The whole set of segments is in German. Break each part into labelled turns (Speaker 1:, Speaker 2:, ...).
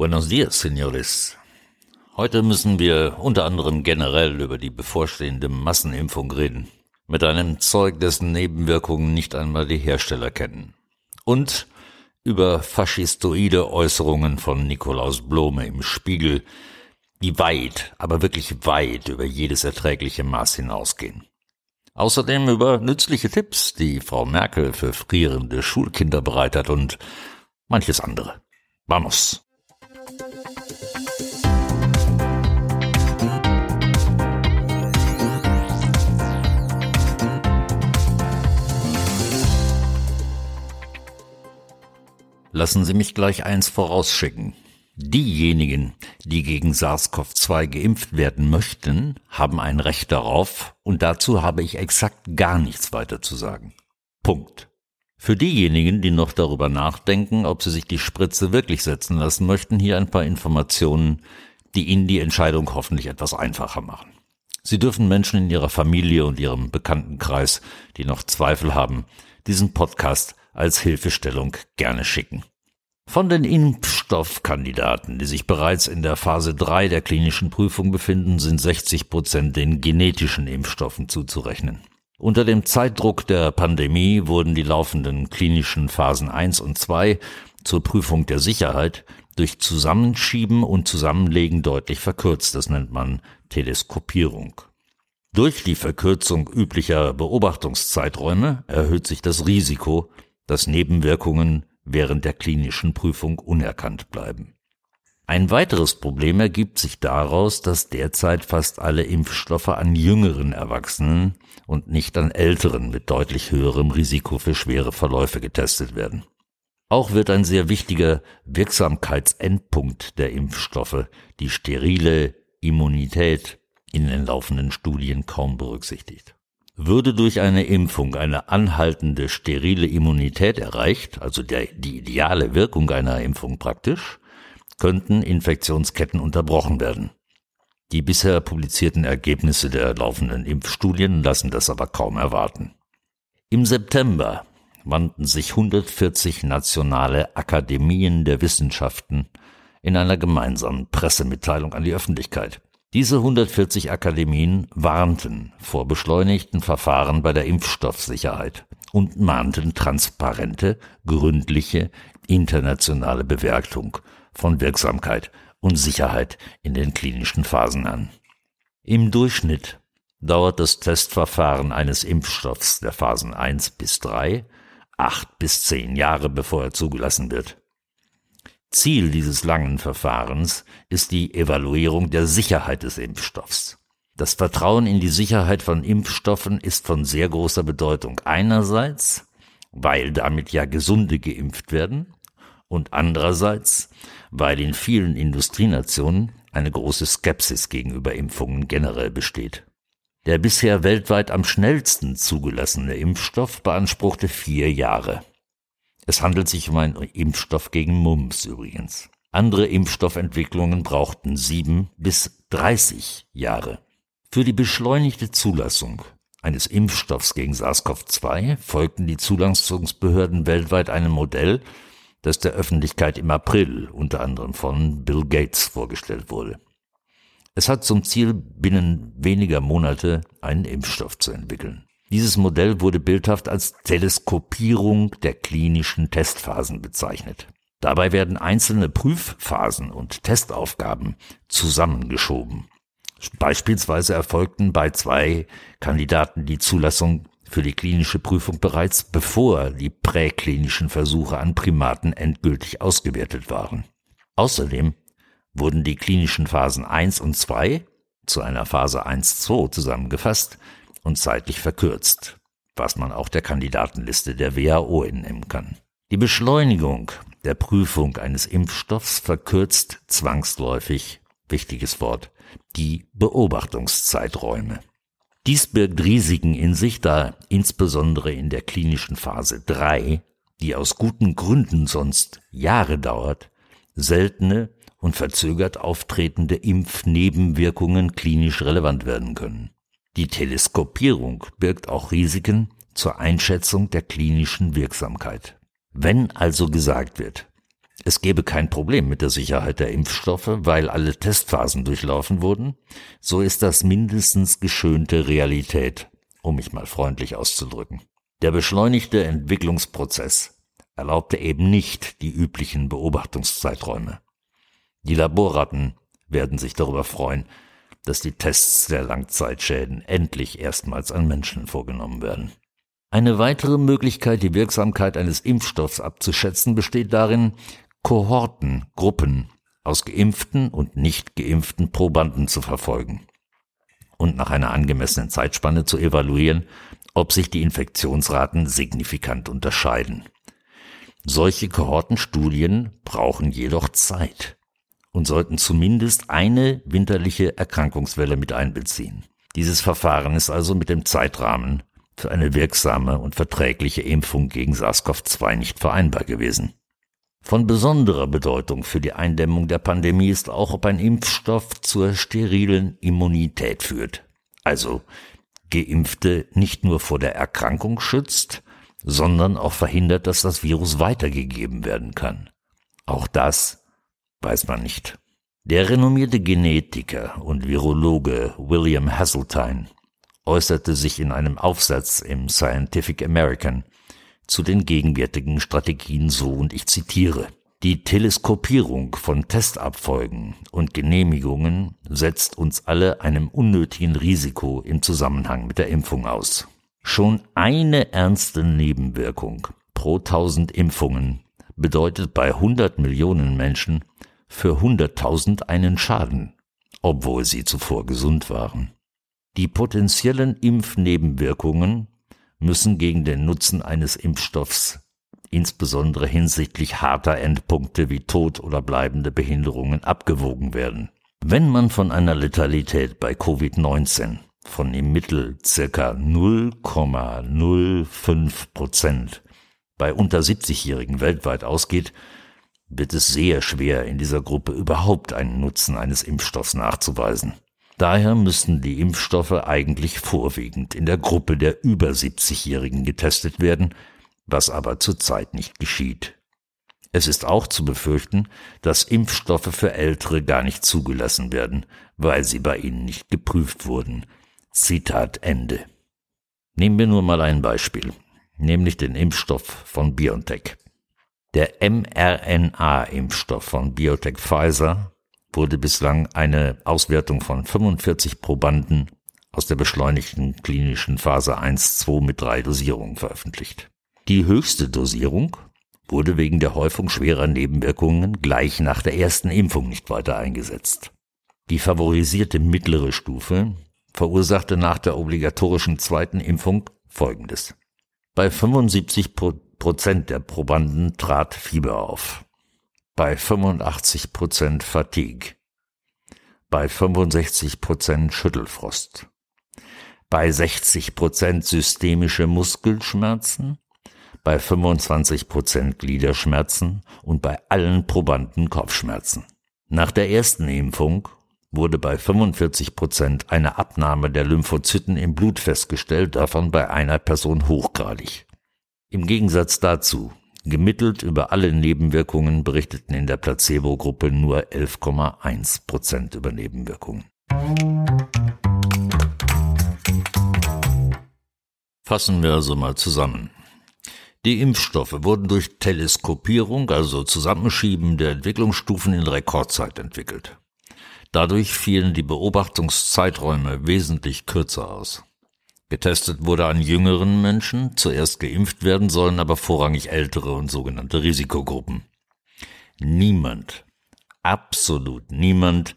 Speaker 1: Buenos dias, Senores. Heute müssen wir unter anderem generell über die bevorstehende Massenimpfung reden. Mit einem Zeug, dessen Nebenwirkungen nicht einmal die Hersteller kennen. Und über faschistoide Äußerungen von Nikolaus Blome im Spiegel, die weit, aber wirklich weit über jedes erträgliche Maß hinausgehen. Außerdem über nützliche Tipps, die Frau Merkel für frierende Schulkinder bereitet und manches andere. Vamos! Lassen Sie mich gleich eins vorausschicken. Diejenigen, die gegen SARS-CoV-2 geimpft werden möchten, haben ein Recht darauf und dazu habe ich exakt gar nichts weiter zu sagen. Punkt. Für diejenigen, die noch darüber nachdenken, ob sie sich die Spritze wirklich setzen lassen möchten, hier ein paar Informationen, die Ihnen die Entscheidung hoffentlich etwas einfacher machen. Sie dürfen Menschen in Ihrer Familie und Ihrem Bekanntenkreis, die noch Zweifel haben, diesen Podcast als Hilfestellung gerne schicken. Von den Impfstoffkandidaten, die sich bereits in der Phase 3 der klinischen Prüfung befinden, sind 60 Prozent den genetischen Impfstoffen zuzurechnen. Unter dem Zeitdruck der Pandemie wurden die laufenden klinischen Phasen 1 und 2 zur Prüfung der Sicherheit durch Zusammenschieben und Zusammenlegen deutlich verkürzt. Das nennt man Teleskopierung. Durch die Verkürzung üblicher Beobachtungszeiträume erhöht sich das Risiko, dass Nebenwirkungen während der klinischen Prüfung unerkannt bleiben. Ein weiteres Problem ergibt sich daraus, dass derzeit fast alle Impfstoffe an jüngeren Erwachsenen und nicht an älteren mit deutlich höherem Risiko für schwere Verläufe getestet werden. Auch wird ein sehr wichtiger Wirksamkeitsendpunkt der Impfstoffe, die sterile Immunität, in den laufenden Studien kaum berücksichtigt. Würde durch eine Impfung eine anhaltende sterile Immunität erreicht, also der, die ideale Wirkung einer Impfung praktisch, könnten Infektionsketten unterbrochen werden. Die bisher publizierten Ergebnisse der laufenden Impfstudien lassen das aber kaum erwarten. Im September wandten sich 140 nationale Akademien der Wissenschaften in einer gemeinsamen Pressemitteilung an die Öffentlichkeit. Diese 140 Akademien warnten vor beschleunigten Verfahren bei der Impfstoffsicherheit und mahnten transparente, gründliche, internationale Bewertung von Wirksamkeit und Sicherheit in den klinischen Phasen an. Im Durchschnitt dauert das Testverfahren eines Impfstoffs der Phasen 1 bis 3 acht bis zehn Jahre, bevor er zugelassen wird. Ziel dieses langen Verfahrens ist die Evaluierung der Sicherheit des Impfstoffs. Das Vertrauen in die Sicherheit von Impfstoffen ist von sehr großer Bedeutung. Einerseits, weil damit ja Gesunde geimpft werden und andererseits, weil in vielen Industrienationen eine große Skepsis gegenüber Impfungen generell besteht. Der bisher weltweit am schnellsten zugelassene Impfstoff beanspruchte vier Jahre. Es handelt sich um einen Impfstoff gegen Mumps übrigens. Andere Impfstoffentwicklungen brauchten sieben bis dreißig Jahre. Für die beschleunigte Zulassung eines Impfstoffs gegen SARS-CoV-2 folgten die Zulassungsbehörden weltweit einem Modell, das der Öffentlichkeit im April unter anderem von Bill Gates vorgestellt wurde. Es hat zum Ziel, binnen weniger Monate einen Impfstoff zu entwickeln. Dieses Modell wurde bildhaft als Teleskopierung der klinischen Testphasen bezeichnet. Dabei werden einzelne Prüfphasen und Testaufgaben zusammengeschoben. Beispielsweise erfolgten bei zwei Kandidaten die Zulassung für die klinische Prüfung bereits bevor die präklinischen Versuche an Primaten endgültig ausgewertet waren. Außerdem wurden die klinischen Phasen 1 und 2 zu einer Phase 1-2 zusammengefasst und zeitlich verkürzt, was man auch der Kandidatenliste der WHO entnehmen kann. Die Beschleunigung der Prüfung eines Impfstoffs verkürzt zwangsläufig, wichtiges Wort, die Beobachtungszeiträume. Dies birgt Risiken in sich, da insbesondere in der klinischen Phase 3, die aus guten Gründen sonst Jahre dauert, seltene und verzögert auftretende Impfnebenwirkungen klinisch relevant werden können. Die Teleskopierung birgt auch Risiken zur Einschätzung der klinischen Wirksamkeit. Wenn also gesagt wird, es gäbe kein Problem mit der Sicherheit der Impfstoffe, weil alle Testphasen durchlaufen wurden, so ist das mindestens geschönte Realität, um mich mal freundlich auszudrücken. Der beschleunigte Entwicklungsprozess erlaubte eben nicht die üblichen Beobachtungszeiträume. Die Laborratten werden sich darüber freuen, dass die Tests der Langzeitschäden endlich erstmals an Menschen vorgenommen werden. Eine weitere Möglichkeit, die Wirksamkeit eines Impfstoffs abzuschätzen, besteht darin, Kohorten, Gruppen aus geimpften und nicht geimpften Probanden zu verfolgen und nach einer angemessenen Zeitspanne zu evaluieren, ob sich die Infektionsraten signifikant unterscheiden. Solche Kohortenstudien brauchen jedoch Zeit und sollten zumindest eine winterliche Erkrankungswelle mit einbeziehen. Dieses Verfahren ist also mit dem Zeitrahmen für eine wirksame und verträgliche Impfung gegen SARS-CoV-2 nicht vereinbar gewesen. Von besonderer Bedeutung für die Eindämmung der Pandemie ist auch, ob ein Impfstoff zur sterilen Immunität führt. Also Geimpfte nicht nur vor der Erkrankung schützt, sondern auch verhindert, dass das Virus weitergegeben werden kann. Auch das weiß man nicht. Der renommierte Genetiker und Virologe William Hasseltine äußerte sich in einem Aufsatz im Scientific American zu den gegenwärtigen Strategien so und ich zitiere Die Teleskopierung von Testabfolgen und Genehmigungen setzt uns alle einem unnötigen Risiko im Zusammenhang mit der Impfung aus. Schon eine ernste Nebenwirkung pro tausend Impfungen bedeutet bei 100 Millionen Menschen für 100.000 einen Schaden, obwohl sie zuvor gesund waren. Die potenziellen Impfnebenwirkungen müssen gegen den Nutzen eines Impfstoffs, insbesondere hinsichtlich harter Endpunkte wie Tod oder bleibende Behinderungen, abgewogen werden. Wenn man von einer Letalität bei Covid-19 von im Mittel circa 0,05 Prozent bei unter 70-Jährigen weltweit ausgeht, wird es sehr schwer, in dieser Gruppe überhaupt einen Nutzen eines Impfstoffs nachzuweisen. Daher müssten die Impfstoffe eigentlich vorwiegend in der Gruppe der über 70-Jährigen getestet werden, was aber zurzeit nicht geschieht. Es ist auch zu befürchten, dass Impfstoffe für Ältere gar nicht zugelassen werden, weil sie bei ihnen nicht geprüft wurden. Zitat Ende. Nehmen wir nur mal ein Beispiel, nämlich den Impfstoff von BioNTech. Der mRNA-Impfstoff von BioTech Pfizer wurde bislang eine Auswertung von 45 Probanden aus der beschleunigten klinischen Phase 1-2 mit drei Dosierungen veröffentlicht. Die höchste Dosierung wurde wegen der Häufung schwerer Nebenwirkungen gleich nach der ersten Impfung nicht weiter eingesetzt. Die favorisierte mittlere Stufe verursachte nach der obligatorischen zweiten Impfung Folgendes. Bei 75 Prozent der Probanden trat Fieber auf. Bei 85 Prozent Fatigue, bei 65 Prozent Schüttelfrost, bei 60 Prozent systemische Muskelschmerzen, bei 25 Prozent Gliederschmerzen. Und bei allen Probanden Kopfschmerzen. Nach der ersten Impfung wurde bei 45 Prozent eine Abnahme der Lymphozyten im Blut festgestellt, davon bei einer Person hochgradig. Im Gegensatz dazu Gemittelt über alle Nebenwirkungen berichteten in der Placebo-Gruppe nur 11,1 Prozent über Nebenwirkungen. Fassen wir also mal zusammen. Die Impfstoffe wurden durch Teleskopierung, also Zusammenschieben der Entwicklungsstufen in Rekordzeit entwickelt. Dadurch fielen die Beobachtungszeiträume wesentlich kürzer aus. Getestet wurde an jüngeren Menschen, zuerst geimpft werden sollen aber vorrangig ältere und sogenannte Risikogruppen. Niemand, absolut niemand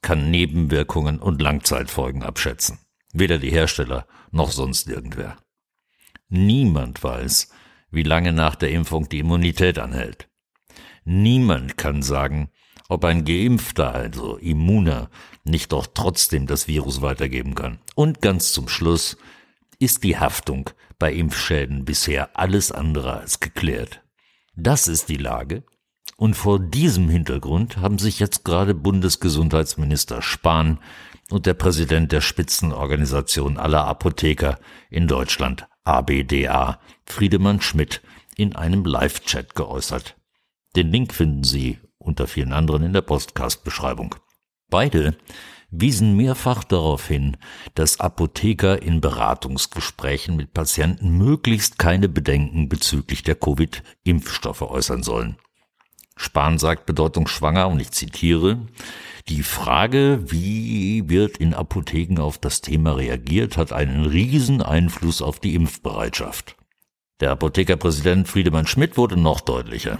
Speaker 1: kann Nebenwirkungen und Langzeitfolgen abschätzen. Weder die Hersteller noch sonst irgendwer. Niemand weiß, wie lange nach der Impfung die Immunität anhält. Niemand kann sagen, ob ein Geimpfter, also Immuner, nicht doch trotzdem das Virus weitergeben kann. Und ganz zum Schluss ist die Haftung bei Impfschäden bisher alles andere als geklärt. Das ist die Lage. Und vor diesem Hintergrund haben sich jetzt gerade Bundesgesundheitsminister Spahn und der Präsident der Spitzenorganisation aller Apotheker in Deutschland, ABDA, Friedemann Schmidt, in einem Live-Chat geäußert. Den Link finden Sie unter vielen anderen in der Postcast-Beschreibung. Beide wiesen mehrfach darauf hin, dass Apotheker in Beratungsgesprächen mit Patienten möglichst keine Bedenken bezüglich der Covid-Impfstoffe äußern sollen. Spahn sagt bedeutungsschwanger, und ich zitiere, die Frage, wie wird in Apotheken auf das Thema reagiert, hat einen riesen Einfluss auf die Impfbereitschaft. Der Apothekerpräsident Friedemann Schmidt wurde noch deutlicher.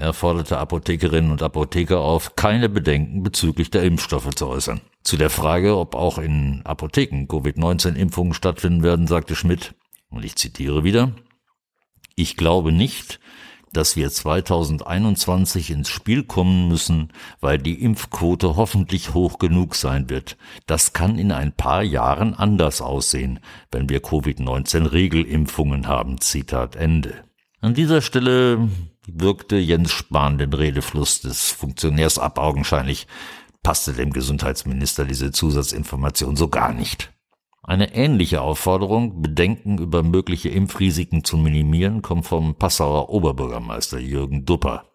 Speaker 1: Er forderte Apothekerinnen und Apotheker auf, keine Bedenken bezüglich der Impfstoffe zu äußern. Zu der Frage, ob auch in Apotheken Covid-19-Impfungen stattfinden werden, sagte Schmidt, und ich zitiere wieder, ich glaube nicht, dass wir 2021 ins Spiel kommen müssen, weil die Impfquote hoffentlich hoch genug sein wird. Das kann in ein paar Jahren anders aussehen, wenn wir Covid-19 Regelimpfungen haben. Zitat Ende. An dieser Stelle wirkte Jens Spahn den Redefluss des Funktionärs ab, augenscheinlich passte dem Gesundheitsminister diese Zusatzinformation so gar nicht. Eine ähnliche Aufforderung, Bedenken über mögliche Impfrisiken zu minimieren, kommt vom Passauer Oberbürgermeister Jürgen Dupper.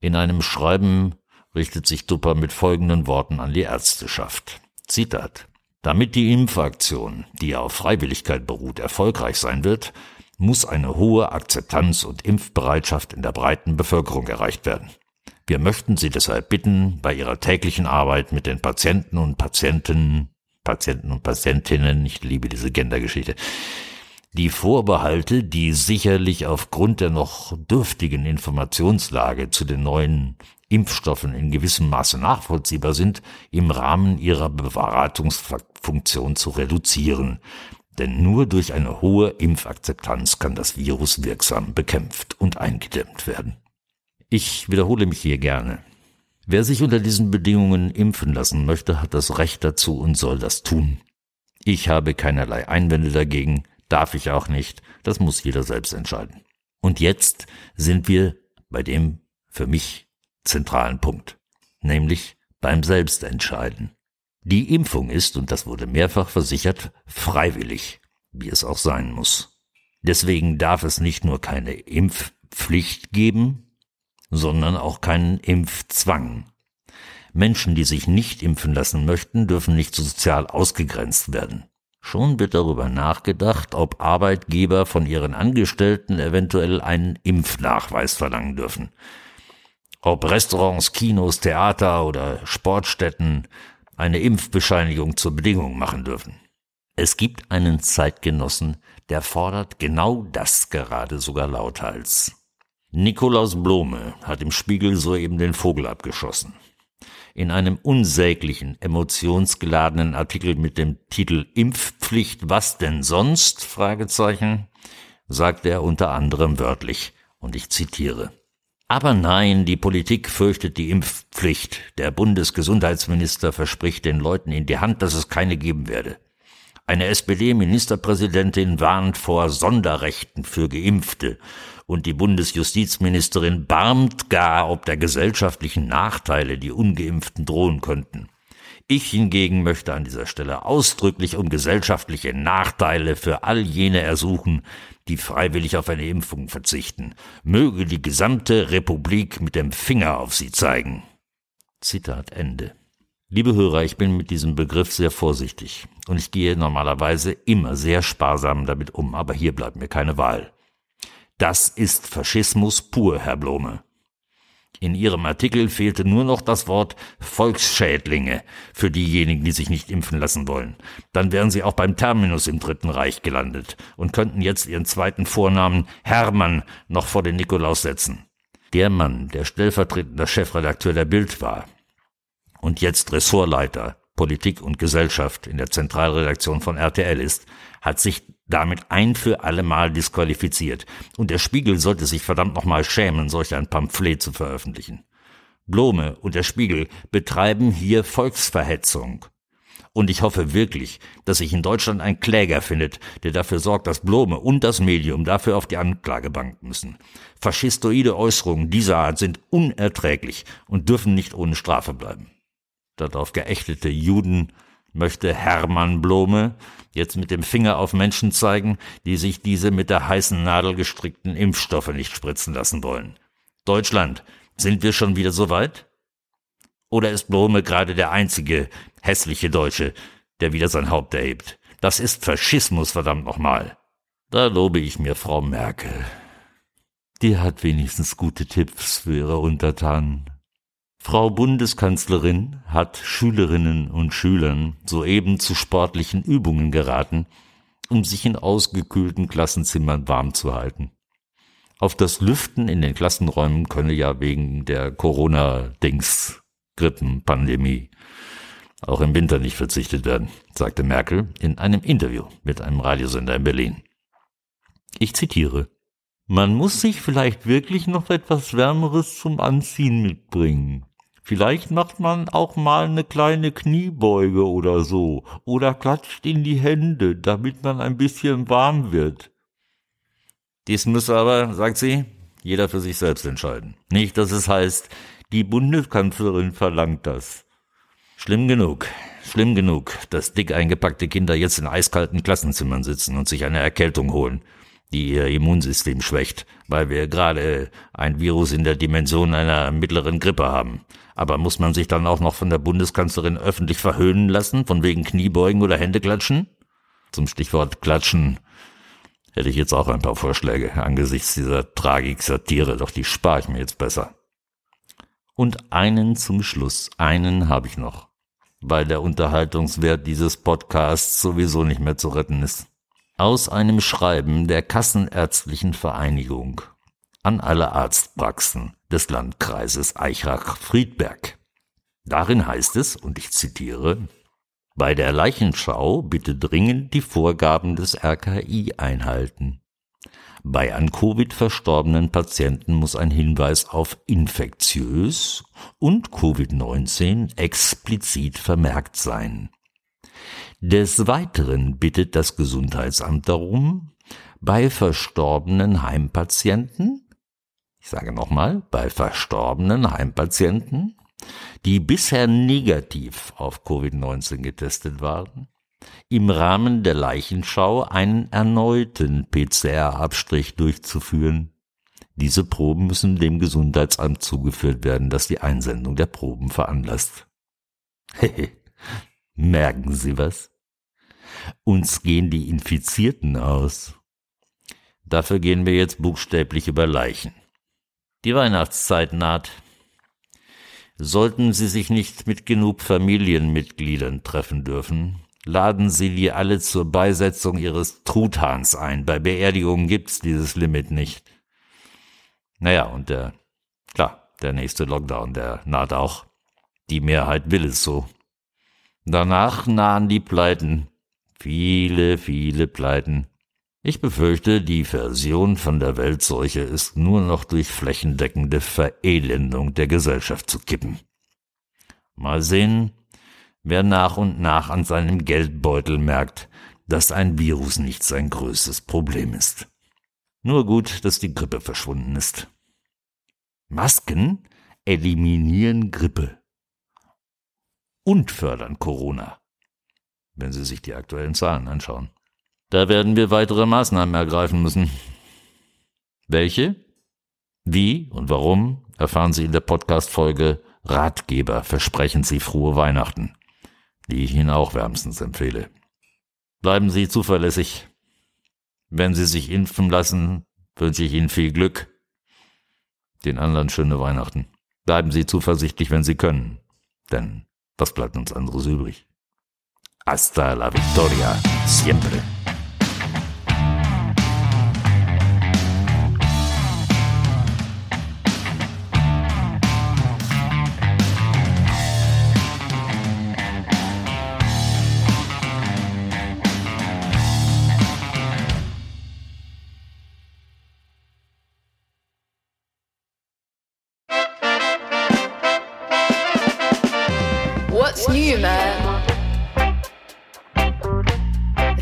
Speaker 1: In einem Schreiben richtet sich Dupper mit folgenden Worten an die Ärzteschaft. Zitat. Damit die Impfaktion, die auf Freiwilligkeit beruht, erfolgreich sein wird, muss eine hohe Akzeptanz und Impfbereitschaft in der breiten Bevölkerung erreicht werden. Wir möchten Sie deshalb bitten, bei Ihrer täglichen Arbeit mit den Patienten und Patienten, Patienten und Patientinnen, ich liebe diese Gendergeschichte, die Vorbehalte, die sicherlich aufgrund der noch dürftigen Informationslage zu den neuen Impfstoffen in gewissem Maße nachvollziehbar sind, im Rahmen ihrer Beratungsfunktion zu reduzieren. Denn nur durch eine hohe Impfakzeptanz kann das Virus wirksam bekämpft und eingedämmt werden. Ich wiederhole mich hier gerne. Wer sich unter diesen Bedingungen impfen lassen möchte, hat das Recht dazu und soll das tun. Ich habe keinerlei Einwände dagegen, darf ich auch nicht, das muss jeder selbst entscheiden. Und jetzt sind wir bei dem für mich zentralen Punkt, nämlich beim Selbstentscheiden. Die Impfung ist, und das wurde mehrfach versichert, freiwillig, wie es auch sein muss. Deswegen darf es nicht nur keine Impfpflicht geben, sondern auch keinen Impfzwang. Menschen, die sich nicht impfen lassen möchten, dürfen nicht sozial ausgegrenzt werden. Schon wird darüber nachgedacht, ob Arbeitgeber von ihren Angestellten eventuell einen Impfnachweis verlangen dürfen. Ob Restaurants, Kinos, Theater oder Sportstätten eine Impfbescheinigung zur Bedingung machen dürfen. Es gibt einen Zeitgenossen, der fordert genau das gerade sogar lauthals. Nikolaus Blome hat im Spiegel soeben den Vogel abgeschossen. In einem unsäglichen, emotionsgeladenen Artikel mit dem Titel Impfpflicht, was denn sonst? Fragezeichen, sagt er unter anderem wörtlich, und ich zitiere. Aber nein, die Politik fürchtet die Impfpflicht. Der Bundesgesundheitsminister verspricht den Leuten in die Hand, dass es keine geben werde. Eine SPD-Ministerpräsidentin warnt vor Sonderrechten für Geimpfte und die Bundesjustizministerin barmt gar ob der gesellschaftlichen Nachteile, die ungeimpften drohen könnten. Ich hingegen möchte an dieser Stelle ausdrücklich um gesellschaftliche Nachteile für all jene ersuchen, die freiwillig auf eine Impfung verzichten. Möge die gesamte Republik mit dem Finger auf sie zeigen. Zitat Ende. Liebe Hörer, ich bin mit diesem Begriff sehr vorsichtig und ich gehe normalerweise immer sehr sparsam damit um, aber hier bleibt mir keine Wahl. Das ist Faschismus pur, Herr Blome. In Ihrem Artikel fehlte nur noch das Wort Volksschädlinge für diejenigen, die sich nicht impfen lassen wollen. Dann wären Sie auch beim Terminus im Dritten Reich gelandet und könnten jetzt Ihren zweiten Vornamen Hermann noch vor den Nikolaus setzen. Der Mann, der stellvertretender Chefredakteur der Bild war und jetzt Ressortleiter Politik und Gesellschaft in der Zentralredaktion von RTL ist, hat sich damit ein für alle Mal disqualifiziert. Und der Spiegel sollte sich verdammt nochmal schämen, solch ein Pamphlet zu veröffentlichen. Blome und der Spiegel betreiben hier Volksverhetzung. Und ich hoffe wirklich, dass sich in Deutschland ein Kläger findet, der dafür sorgt, dass Blome und das Medium dafür auf die Anklagebank müssen. Faschistoide Äußerungen dieser Art sind unerträglich und dürfen nicht ohne Strafe bleiben. Darauf geächtete Juden möchte Hermann Blome jetzt mit dem Finger auf Menschen zeigen, die sich diese mit der heißen Nadel gestrickten Impfstoffe nicht spritzen lassen wollen. Deutschland, sind wir schon wieder so weit? Oder ist Blome gerade der einzige hässliche Deutsche, der wieder sein Haupt erhebt? Das ist Faschismus, verdammt nochmal. Da lobe ich mir Frau Merkel. Die hat wenigstens gute Tipps für ihre Untertanen. Frau Bundeskanzlerin hat Schülerinnen und Schülern soeben zu sportlichen Übungen geraten, um sich in ausgekühlten Klassenzimmern warm zu halten. Auf das Lüften in den Klassenräumen könne ja wegen der Corona-Dings, Grippenpandemie, auch im Winter nicht verzichtet werden, sagte Merkel in einem Interview mit einem Radiosender in Berlin. Ich zitiere. Man muss sich vielleicht wirklich noch etwas Wärmeres zum Anziehen mitbringen. Vielleicht macht man auch mal eine kleine Kniebeuge oder so oder klatscht in die Hände, damit man ein bisschen warm wird. Dies müsse aber, sagt sie, jeder für sich selbst entscheiden. Nicht, dass es heißt, die Bundeskanzlerin verlangt das. Schlimm genug, schlimm genug, dass dick eingepackte Kinder jetzt in eiskalten Klassenzimmern sitzen und sich eine Erkältung holen die ihr Immunsystem schwächt, weil wir gerade ein Virus in der Dimension einer mittleren Grippe haben. Aber muss man sich dann auch noch von der Bundeskanzlerin öffentlich verhöhnen lassen, von wegen Kniebeugen oder Händeklatschen? Zum Stichwort Klatschen hätte ich jetzt auch ein paar Vorschläge angesichts dieser Tragik-Satire, doch die spare ich mir jetzt besser. Und einen zum Schluss, einen habe ich noch, weil der Unterhaltungswert dieses Podcasts sowieso nicht mehr zu retten ist aus einem Schreiben der Kassenärztlichen Vereinigung an alle Arztpraxen des Landkreises Eichach-Friedberg. Darin heißt es, und ich zitiere, bei der Leichenschau bitte dringend die Vorgaben des RKI einhalten. Bei an Covid verstorbenen Patienten muss ein Hinweis auf infektiös und Covid-19 explizit vermerkt sein. Des Weiteren bittet das Gesundheitsamt darum, bei verstorbenen Heimpatienten, ich sage nochmal, bei verstorbenen Heimpatienten, die bisher negativ auf Covid-19 getestet waren, im Rahmen der Leichenschau einen erneuten PCR-Abstrich durchzuführen. Diese Proben müssen dem Gesundheitsamt zugeführt werden, das die Einsendung der Proben veranlasst. Merken Sie was? Uns gehen die Infizierten aus. Dafür gehen wir jetzt buchstäblich über Leichen. Die Weihnachtszeit naht. Sollten Sie sich nicht mit genug Familienmitgliedern treffen dürfen, laden Sie die alle zur Beisetzung Ihres Truthahns ein. Bei Beerdigungen gibt's dieses Limit nicht. Naja, und der, klar, der nächste Lockdown, der naht auch. Die Mehrheit will es so. Danach nahen die Pleiten. Viele, viele Pleiten. Ich befürchte, die Version von der Weltseuche ist nur noch durch flächendeckende Verelendung der Gesellschaft zu kippen. Mal sehen, wer nach und nach an seinem Geldbeutel merkt, dass ein Virus nicht sein größtes Problem ist. Nur gut, dass die Grippe verschwunden ist. Masken eliminieren Grippe und fördern Corona wenn Sie sich die aktuellen Zahlen anschauen. Da werden wir weitere Maßnahmen ergreifen müssen. Welche? Wie und warum erfahren Sie in der Podcast-Folge Ratgeber versprechen Sie frohe Weihnachten, die ich Ihnen auch wärmstens empfehle. Bleiben Sie zuverlässig. Wenn Sie sich impfen lassen, wünsche ich Ihnen viel Glück. Den anderen schöne Weihnachten. Bleiben Sie zuversichtlich, wenn Sie können. Denn was bleibt uns anderes übrig? Hasta la victoria, siempre.
Speaker 2: What's new, man?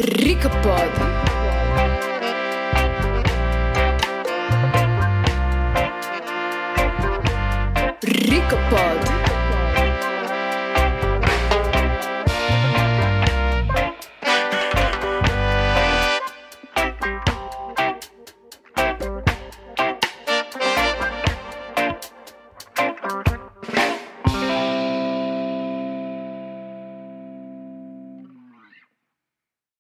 Speaker 2: Рикопод.